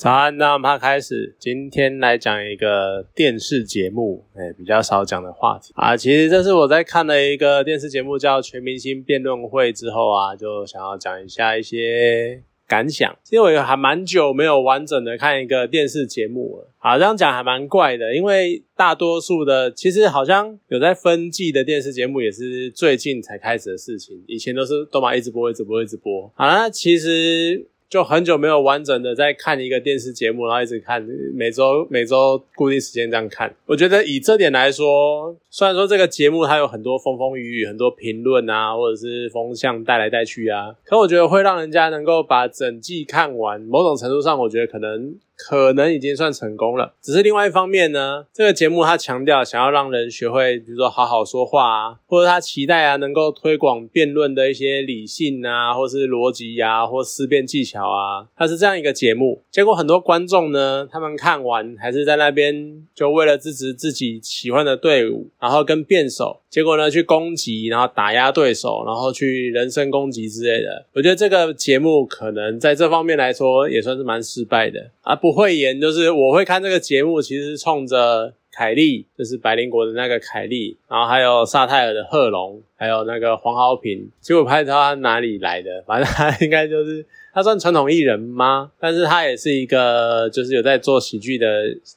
早安，那我们开始，今天来讲一个电视节目，哎，比较少讲的话题啊。其实这是我在看了一个电视节目叫《全明星辩论会》之后啊，就想要讲一下一些感想。因为我还蛮久没有完整的看一个电视节目了。好，这样讲还蛮怪的，因为大多数的其实好像有在分季的电视节目也是最近才开始的事情，以前都是都嘛一直播，一直播，一直播。好那其实。就很久没有完整的在看一个电视节目，然后一直看每周每周固定时间这样看。我觉得以这点来说，虽然说这个节目它有很多风风雨雨，很多评论啊，或者是风向带来带去啊，可我觉得会让人家能够把整季看完，某种程度上，我觉得可能。可能已经算成功了，只是另外一方面呢，这个节目它强调想要让人学会，比如说好好说话啊，或者他期待啊，能够推广辩论的一些理性啊，或是逻辑呀，或思辨技巧啊，它是这样一个节目。结果很多观众呢，他们看完还是在那边就为了支持自己喜欢的队伍，然后跟辩手，结果呢去攻击，然后打压对手，然后去人身攻击之类的。我觉得这个节目可能在这方面来说也算是蛮失败的啊，不。不会演，就是我会看这个节目，其实是冲着凯莉，就是白灵国的那个凯莉，然后还有萨泰尔的贺龙，还有那个黄豪平。其实我拍他哪里来的，反正他应该就是他算传统艺人吗？但是他也是一个就是有在做喜剧的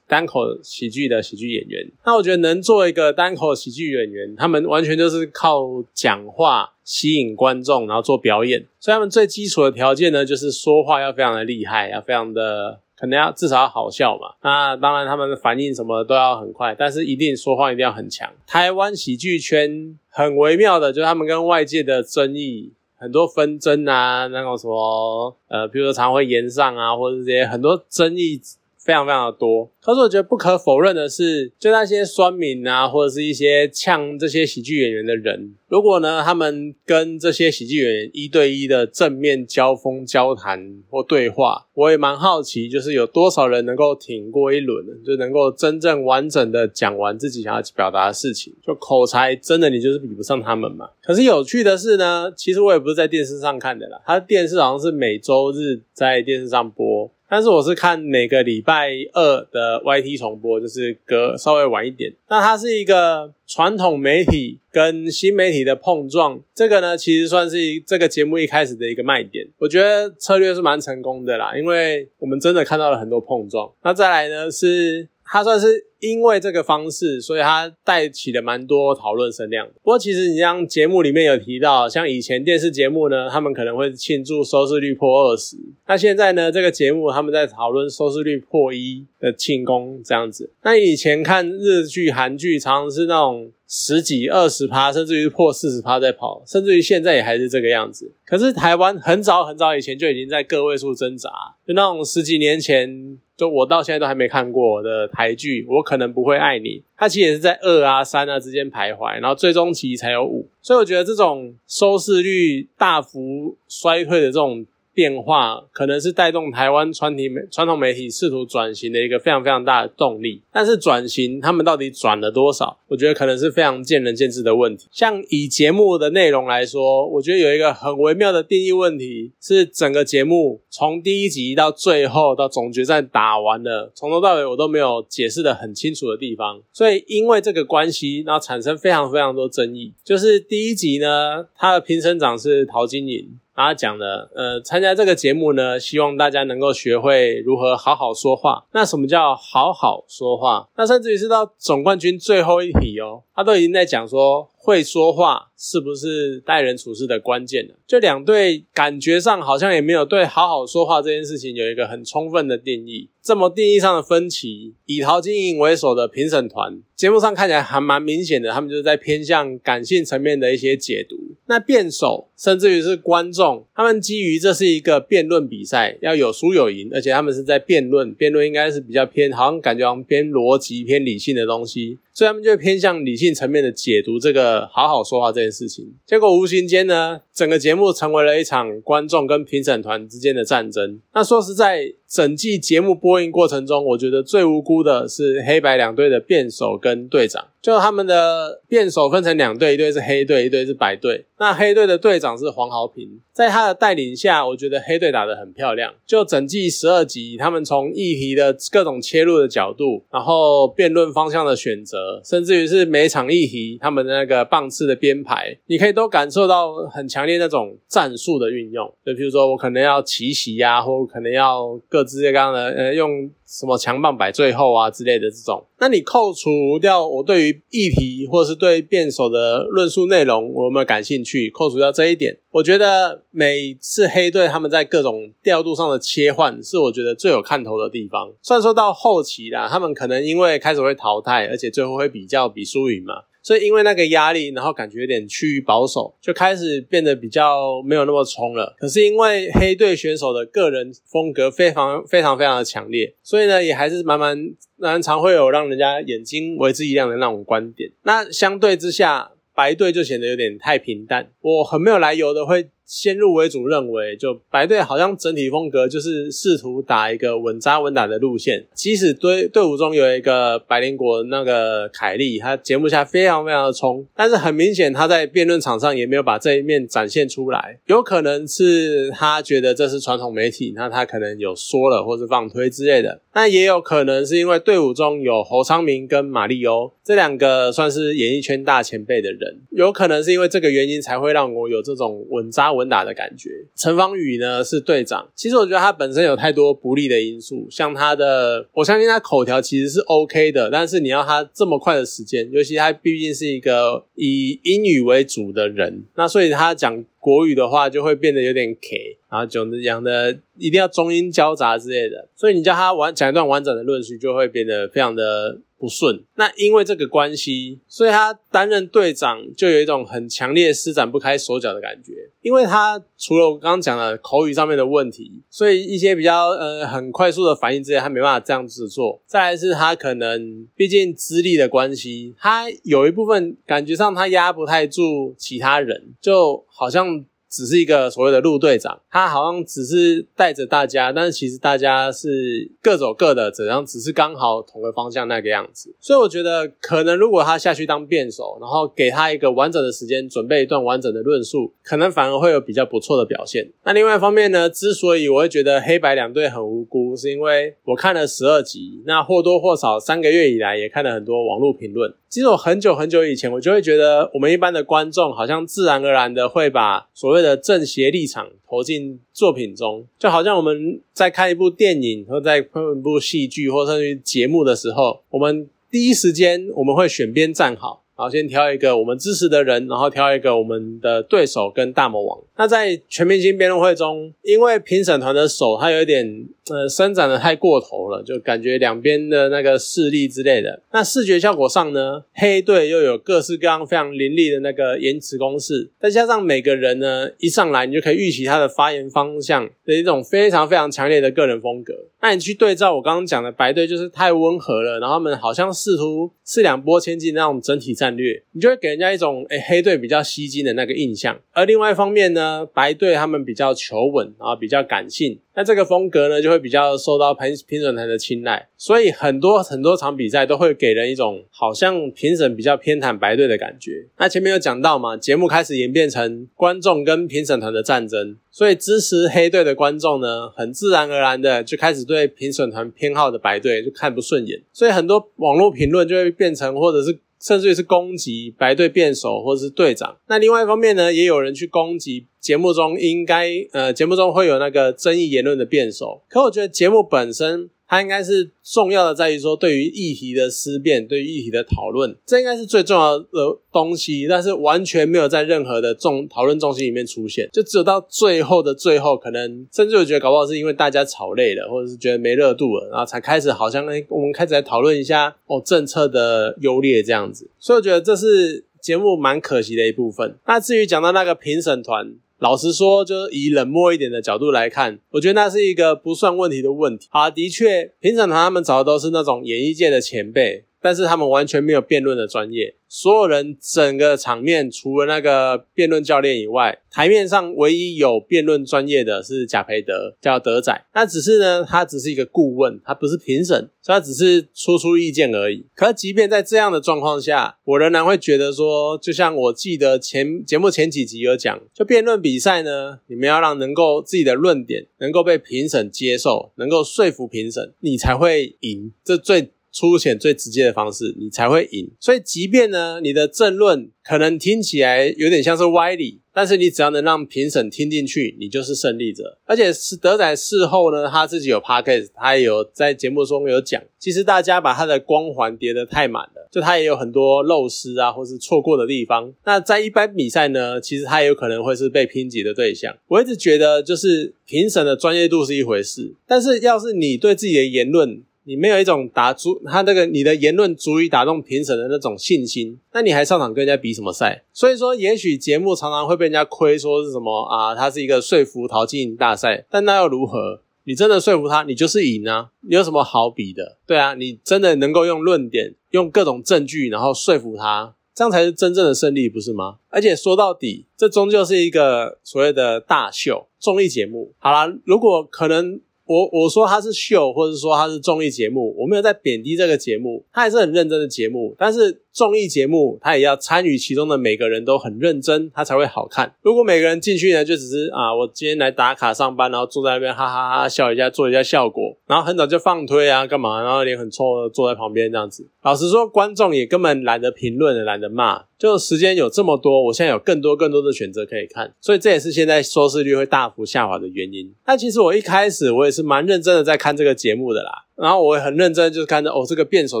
单口喜剧的喜剧演员。那我觉得能做一个单口喜剧演员，他们完全就是靠讲话吸引观众，然后做表演。所以他们最基础的条件呢，就是说话要非常的厉害，要非常的。可能要至少要好笑嘛，那当然他们的反应什么都要很快，但是一定说话一定要很强。台湾喜剧圈很微妙的，就是他们跟外界的争议很多纷争啊，那种什么呃，比如说常会言上啊，或者这些很多争议。非常非常的多，可是我觉得不可否认的是，就那些酸民啊，或者是一些呛这些喜剧演员的人，如果呢他们跟这些喜剧演员一对一的正面交锋、交谈或对话，我也蛮好奇，就是有多少人能够挺过一轮，就能够真正完整的讲完自己想要表达的事情，就口才真的你就是比不上他们嘛。可是有趣的是呢，其实我也不是在电视上看的啦，他电视好像是每周日在电视上播。但是我是看每个礼拜二的 YT 重播，就是隔稍微晚一点。那它是一个传统媒体跟新媒体的碰撞，这个呢其实算是这个节目一开始的一个卖点。我觉得策略是蛮成功的啦，因为我们真的看到了很多碰撞。那再来呢是。它算是因为这个方式，所以它带起了蛮多讨论声量。不过，其实你像节目里面有提到，像以前电视节目呢，他们可能会庆祝收视率破二十。那现在呢，这个节目他们在讨论收视率破一的庆功这样子。那以前看日剧、韩剧，常常是那种。十几、二十趴，甚至于破四十趴在跑，甚至于现在也还是这个样子。可是台湾很早很早以前就已经在个位数挣扎，就那种十几年前，就我到现在都还没看过的台剧，我可能不会爱你。它其实也是在二啊、三啊之间徘徊，然后最终期才有五。所以我觉得这种收视率大幅衰退的这种。变化可能是带动台湾传体媒传统媒体试图转型的一个非常非常大的动力，但是转型他们到底转了多少？我觉得可能是非常见仁见智的问题。像以节目的内容来说，我觉得有一个很微妙的定义问题，是整个节目从第一集到最后到总决战打完了，从头到尾我都没有解释的很清楚的地方，所以因为这个关系，然后产生非常非常多争议。就是第一集呢，他的评审长是陶晶莹。他讲的，呃，参加这个节目呢，希望大家能够学会如何好好说话。那什么叫好好说话？那甚至于是到总冠军最后一题哦，他都已经在讲说。会说话是不是待人处事的关键了？就两队感觉上好像也没有对好好说话这件事情有一个很充分的定义。这么定义上的分歧，以陶晶莹为首的评审团节目上看起来还蛮明显的，他们就是在偏向感性层面的一些解读。那辩手甚至于是观众，他们基于这是一个辩论比赛，要有输有赢，而且他们是在辩论，辩论应该是比较偏，好像感觉好像偏逻辑、偏理性的东西。所以他们就偏向理性层面的解读这个好好说话这件事情。结果无形间呢，整个节目成为了一场观众跟评审团之间的战争。那说实在，整季节目播映过程中，我觉得最无辜的是黑白两队的辩手跟队长。就他们的辩手分成两队，一队是黑队，一队是白队。那黑队的队长是黄豪平，在他的带领下，我觉得黑队打得很漂亮。就整季十二集，他们从议题的各种切入的角度，然后辩论方向的选择，甚至于是每场议题他们的那个棒次的编排，你可以都感受到很强烈那种战术的运用。就比如说，我可能要奇袭呀，或可能要各自这刚的呃用。什么强棒摆最后啊之类的这种，那你扣除掉我对于议题或是对辩手的论述内容我有没有感兴趣？扣除掉这一点，我觉得每次黑队他们在各种调度上的切换是我觉得最有看头的地方。虽然说到后期啦，他们可能因为开始会淘汰，而且最后会比较比输赢嘛。所以因为那个压力，然后感觉有点趋于保守，就开始变得比较没有那么冲了。可是因为黑队选手的个人风格非常非常非常的强烈，所以呢也还是蛮蛮蛮常会有让人家眼睛为之一亮的那种观点。那相对之下，白队就显得有点太平淡，我很没有来由的会。先入为主认为，就白队好像整体风格就是试图打一个稳扎稳打的路线。即使队队伍中有一个白灵国那个凯利，他节目下非常非常的冲，但是很明显他在辩论场上也没有把这一面展现出来。有可能是他觉得这是传统媒体，那他可能有说了或是放推之类的。那也有可能是因为队伍中有侯昌明跟马利欧这两个算是演艺圈大前辈的人，有可能是因为这个原因才会让我有这种稳扎稳。打的感觉，陈芳宇呢是队长。其实我觉得他本身有太多不利的因素，像他的，我相信他口条其实是 OK 的，但是你要他这么快的时间，尤其他毕竟是一个以英语为主的人，那所以他讲国语的话就会变得有点 K，然后讲的讲的一定要中英交杂之类的，所以你叫他完讲一段完整的论述，就会变得非常的。不顺，那因为这个关系，所以他担任队长就有一种很强烈施展不开手脚的感觉。因为他除了我刚刚讲的口语上面的问题，所以一些比较呃很快速的反应之类，他没办法这样子做。再来是他可能毕竟资历的关系，他有一部分感觉上他压不太住其他人，就好像。只是一个所谓的陆队长，他好像只是带着大家，但是其实大家是各走各的，怎样？只是刚好同个方向那个样子。所以我觉得，可能如果他下去当辩手，然后给他一个完整的时间准备一段完整的论述，可能反而会有比较不错的表现。那另外一方面呢，之所以我会觉得黑白两队很无辜，是因为我看了十二集，那或多或少三个月以来也看了很多网络评论。其实我很久很久以前，我就会觉得我们一般的观众好像自然而然的会把所谓的正邪立场投进作品中，就好像我们在看一部电影或在看一部戏剧或甚至节目的时候，我们第一时间我们会选边站好。好，先挑一个我们支持的人，然后挑一个我们的对手跟大魔王。那在全明星辩论会中，因为评审团的手他有一点呃伸展的太过头了，就感觉两边的那个势力之类的。那视觉效果上呢，黑队又有各式各样非常凌厉的那个言辞攻势，再加上每个人呢一上来你就可以预期他的发言方向的一种非常非常强烈的个人风格。那你去对照我刚刚讲的白队，就是太温和了，然后他们好像试图四两拨千斤那种整体战略，你就会给人家一种诶黑队比较吸睛的那个印象。而另外一方面呢，白队他们比较求稳，然后比较感性。那这个风格呢，就会比较受到评评审团的青睐，所以很多很多场比赛都会给人一种好像评审比较偏袒白队的感觉。那前面有讲到嘛，节目开始演变成观众跟评审团的战争，所以支持黑队的观众呢，很自然而然的就开始对评审团偏好的白队就看不顺眼，所以很多网络评论就会变成或者是。甚至于是攻击白队辩手或者是队长。那另外一方面呢，也有人去攻击节目中应该呃节目中会有那个争议言论的辩手。可我觉得节目本身。它应该是重要的，在于说对于议题的思辨，对于议题的讨论，这应该是最重要的东西。但是完全没有在任何的重讨论重心里面出现，就只有到最后的最后，可能甚至我觉得搞不好是因为大家吵累了，或者是觉得没热度了，然后才开始好像哎，我们开始来讨论一下哦政策的优劣这样子。所以我觉得这是节目蛮可惜的一部分。那至于讲到那个评审团。老实说，就是以冷漠一点的角度来看，我觉得那是一个不算问题的问题。啊，的确，评审团他们找的都是那种演艺界的前辈。但是他们完全没有辩论的专业。所有人整个场面除了那个辩论教练以外，台面上唯一有辩论专业的是贾培德，叫德仔。那只是呢，他只是一个顾问，他不是评审，所以他只是出出意见而已。可即便在这样的状况下，我仍然会觉得说，就像我记得前节目前几集有讲，就辩论比赛呢，你们要让能够自己的论点能够被评审接受，能够说服评审，你才会赢。这最。粗浅最直接的方式，你才会赢。所以，即便呢，你的政论可能听起来有点像是歪理，但是你只要能让评审听进去，你就是胜利者。而且，是德仔事后呢，他自己有 podcast，他也有在节目中有讲，其实大家把他的光环叠得太满了，就他也有很多漏失啊，或是错过的地方。那在一般比赛呢，其实他也有可能会是被评级的对象。我一直觉得，就是评审的专业度是一回事，但是要是你对自己的言论，你没有一种打足他那个你的言论足以打动评审的那种信心，那你还上场跟人家比什么赛？所以说，也许节目常常会被人家亏，说是什么啊，它是一个说服淘金大赛，但那又如何？你真的说服他，你就是赢啊！你有什么好比的？对啊，你真的能够用论点、用各种证据，然后说服他，这样才是真正的胜利，不是吗？而且说到底，这终究是一个所谓的大秀综艺节目。好啦，如果可能。我我说它是秀，或者说它是综艺节目，我没有在贬低这个节目，它还是很认真的节目，但是。综艺节目，他也要参与其中的每个人都很认真，他才会好看。如果每个人进去呢，就只是啊，我今天来打卡上班，然后坐在那边哈哈哈笑一下，做一下效果，然后很早就放推啊，干嘛？然后脸很臭的坐在旁边这样子。老实说，观众也根本懒得评论，懒得骂。就时间有这么多，我现在有更多更多的选择可以看，所以这也是现在收视率会大幅下滑的原因。但其实我一开始我也是蛮认真的在看这个节目的啦。然后我很认真，就是看着哦这个辩手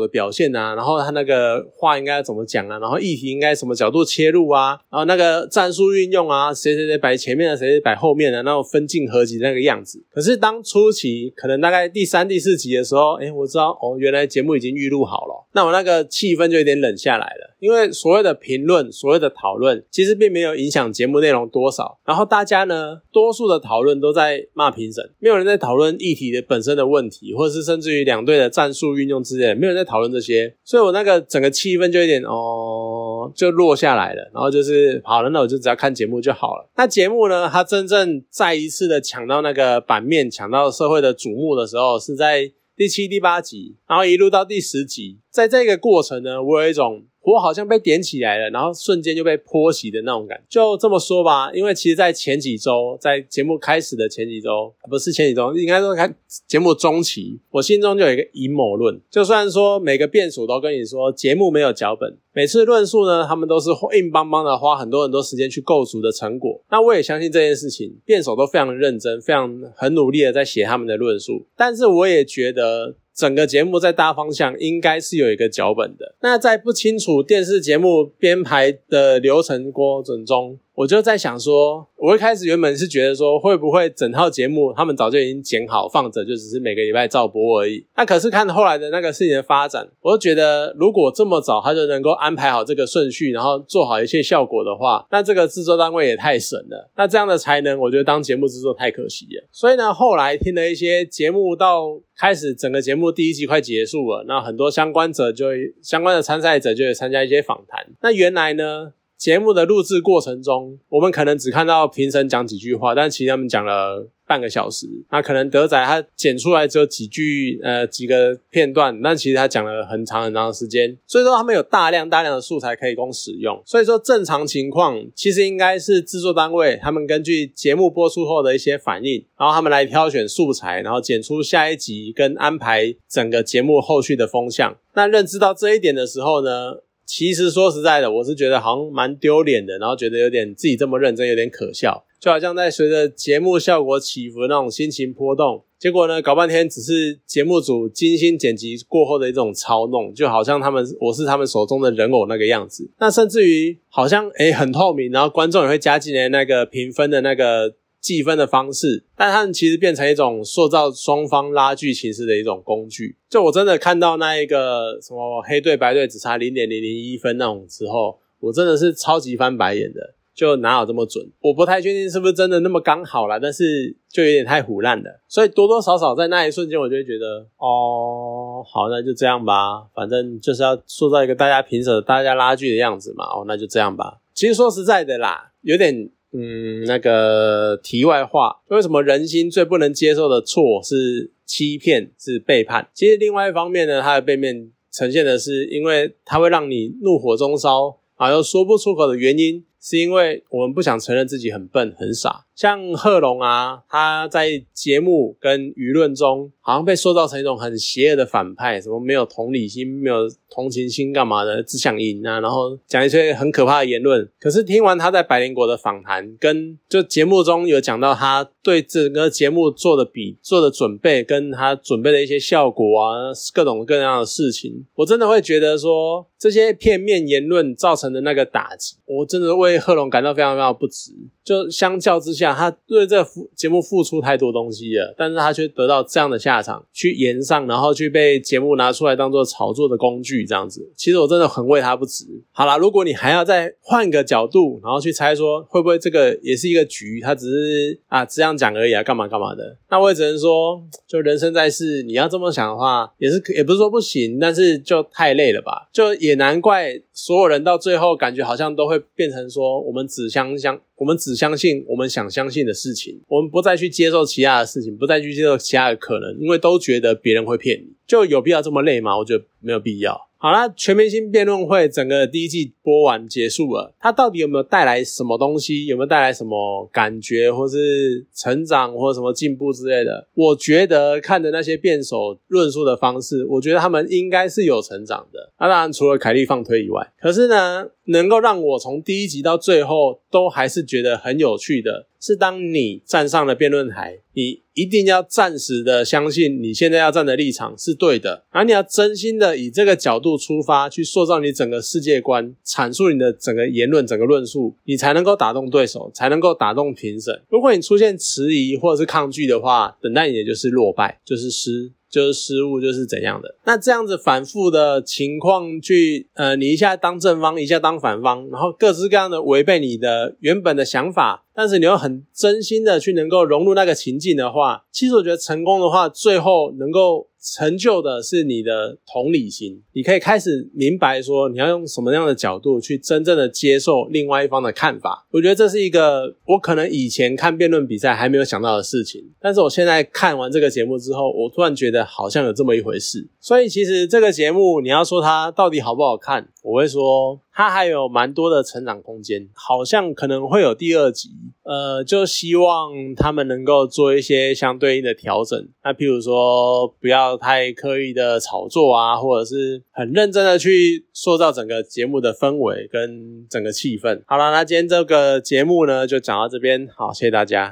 的表现啊，然后他那个话应该怎么讲啊，然后议题应该什么角度切入啊，然后那个战术运用啊，谁谁谁摆前面的，谁谁摆后面的，那种分镜合集那个样子。可是当初期可能大概第三、第四集的时候，哎，我知道哦，原来节目已经预录好了，那我那个气氛就有点冷下来了。因为所谓的评论、所谓的讨论，其实并没有影响节目内容多少。然后大家呢，多数的讨论都在骂评审，没有人在讨论议题的本身的问题，或者是甚至于两队的战术运用之类，没有在讨论这些。所以我那个整个气氛就有点哦，就落下来了。然后就是好了，那我就只要看节目就好了。那节目呢，它真正再一次的抢到那个版面，抢到社会的瞩目的时候，是在第七、第八集，然后一路到第十集，在这个过程呢，我有一种。火好像被点起来了，然后瞬间就被泼熄的那种感觉。就这么说吧，因为其实，在前几周，在节目开始的前几周，不是前几周，应该说开节目中期，我心中就有一个阴谋论。就算说每个辩手都跟你说节目没有脚本，每次论述呢，他们都是硬邦邦的，花很多很多时间去构筑的成果。那我也相信这件事情，辩手都非常认真，非常很努力的在写他们的论述。但是我也觉得。整个节目在大方向应该是有一个脚本的。那在不清楚电视节目编排的流程过程中。我就在想说，我一开始原本是觉得说，会不会整套节目他们早就已经剪好放着，就只是每个礼拜照播而已。那可是看后来的那个事情的发展，我就觉得，如果这么早他就能够安排好这个顺序，然后做好一切效果的话，那这个制作单位也太神了。那这样的才能，我觉得当节目制作太可惜了。所以呢，后来听了一些节目，到开始整个节目第一集快结束了，那很多相关者就相关的参赛者就会参加一些访谈。那原来呢？节目的录制过程中，我们可能只看到评审讲几句话，但其实他们讲了半个小时。那可能德仔他剪出来只有几句，呃，几个片段，但其实他讲了很长很长的时间。所以说他们有大量大量的素材可以供使用。所以说正常情况，其实应该是制作单位他们根据节目播出后的一些反应，然后他们来挑选素材，然后剪出下一集跟安排整个节目后续的风向。那认知到这一点的时候呢？其实说实在的，我是觉得好像蛮丢脸的，然后觉得有点自己这么认真，有点可笑，就好像在随着节目效果起伏的那种心情波动，结果呢搞半天只是节目组精心剪辑过后的一种操弄，就好像他们我是他们手中的人偶那个样子，那甚至于好像诶很透明，然后观众也会加进来那个评分的那个。计分的方式，但他们其实变成一种塑造双方拉锯形式的一种工具。就我真的看到那一个什么黑队白队只差零点零零一分那种时候，我真的是超级翻白眼的。就哪有这么准？我不太确定是不是真的那么刚好啦，但是就有点太胡乱了。所以多多少少在那一瞬间，我就会觉得，哦，好，那就这样吧，反正就是要塑造一个大家平手、大家拉锯的样子嘛。哦，那就这样吧。其实说实在的啦，有点嗯，那个题外话，为什么人心最不能接受的错是欺骗、是背叛？其实另外一方面呢，它的背面呈现的是，因为它会让你怒火中烧。啊，又说不出口的原因，是因为我们不想承认自己很笨、很傻。像贺龙啊，他在节目跟舆论中，好像被塑造成一种很邪恶的反派，什么没有同理心、没有同情心，干嘛的，只想赢啊，然后讲一些很可怕的言论。可是听完他在百灵国的访谈，跟就节目中有讲到他对整个节目做的比做的准备，跟他准备的一些效果啊，各种各样的事情，我真的会觉得说，这些片面言论造成的那个打击，我真的为贺龙感到非常非常不值。就相较之下，他对这个节目付出太多东西了，但是他却得到这样的下场，去延上，然后去被节目拿出来当做炒作的工具，这样子，其实我真的很为他不值。好啦，如果你还要再换个角度，然后去猜说会不会这个也是一个局，他只是啊这样讲而已啊，干嘛干嘛的，那我也只能说，就人生在世，你要这么想的话，也是也不是说不行，但是就太累了吧，就也难怪所有人到最后感觉好像都会变成说，我们只相相。我们只相信我们想相信的事情，我们不再去接受其他的事情，不再去接受其他的可能，因为都觉得别人会骗你，就有必要这么累吗？我觉得没有必要。好啦，全明星辩论会整个第一季播完结束了，它到底有没有带来什么东西？有没有带来什么感觉，或是成长，或什么进步之类的？我觉得看的那些辩手论述的方式，我觉得他们应该是有成长的。那当然，除了凯利放推以外，可是呢，能够让我从第一集到最后都还是觉得很有趣的。是当你站上了辩论台，你一定要暂时的相信你现在要站的立场是对的，而你要真心的以这个角度出发，去塑造你整个世界观，阐述你的整个言论、整个论述，你才能够打动对手，才能够打动评审。如果你出现迟疑或者是抗拒的话，等待你的就是落败，就是失。就是失误，就是怎样的？那这样子反复的情况去，呃，你一下当正方，一下当反方，然后各式各样的违背你的原本的想法，但是你又很真心的去能够融入那个情境的话，其实我觉得成功的话，最后能够。成就的是你的同理心，你可以开始明白说你要用什么样的角度去真正的接受另外一方的看法。我觉得这是一个我可能以前看辩论比赛还没有想到的事情，但是我现在看完这个节目之后，我突然觉得好像有这么一回事。所以其实这个节目你要说它到底好不好看，我会说。它还有蛮多的成长空间，好像可能会有第二集，呃，就希望他们能够做一些相对应的调整。那譬如说，不要太刻意的炒作啊，或者是很认真的去塑造整个节目的氛围跟整个气氛。好了，那今天这个节目呢，就讲到这边，好，谢谢大家。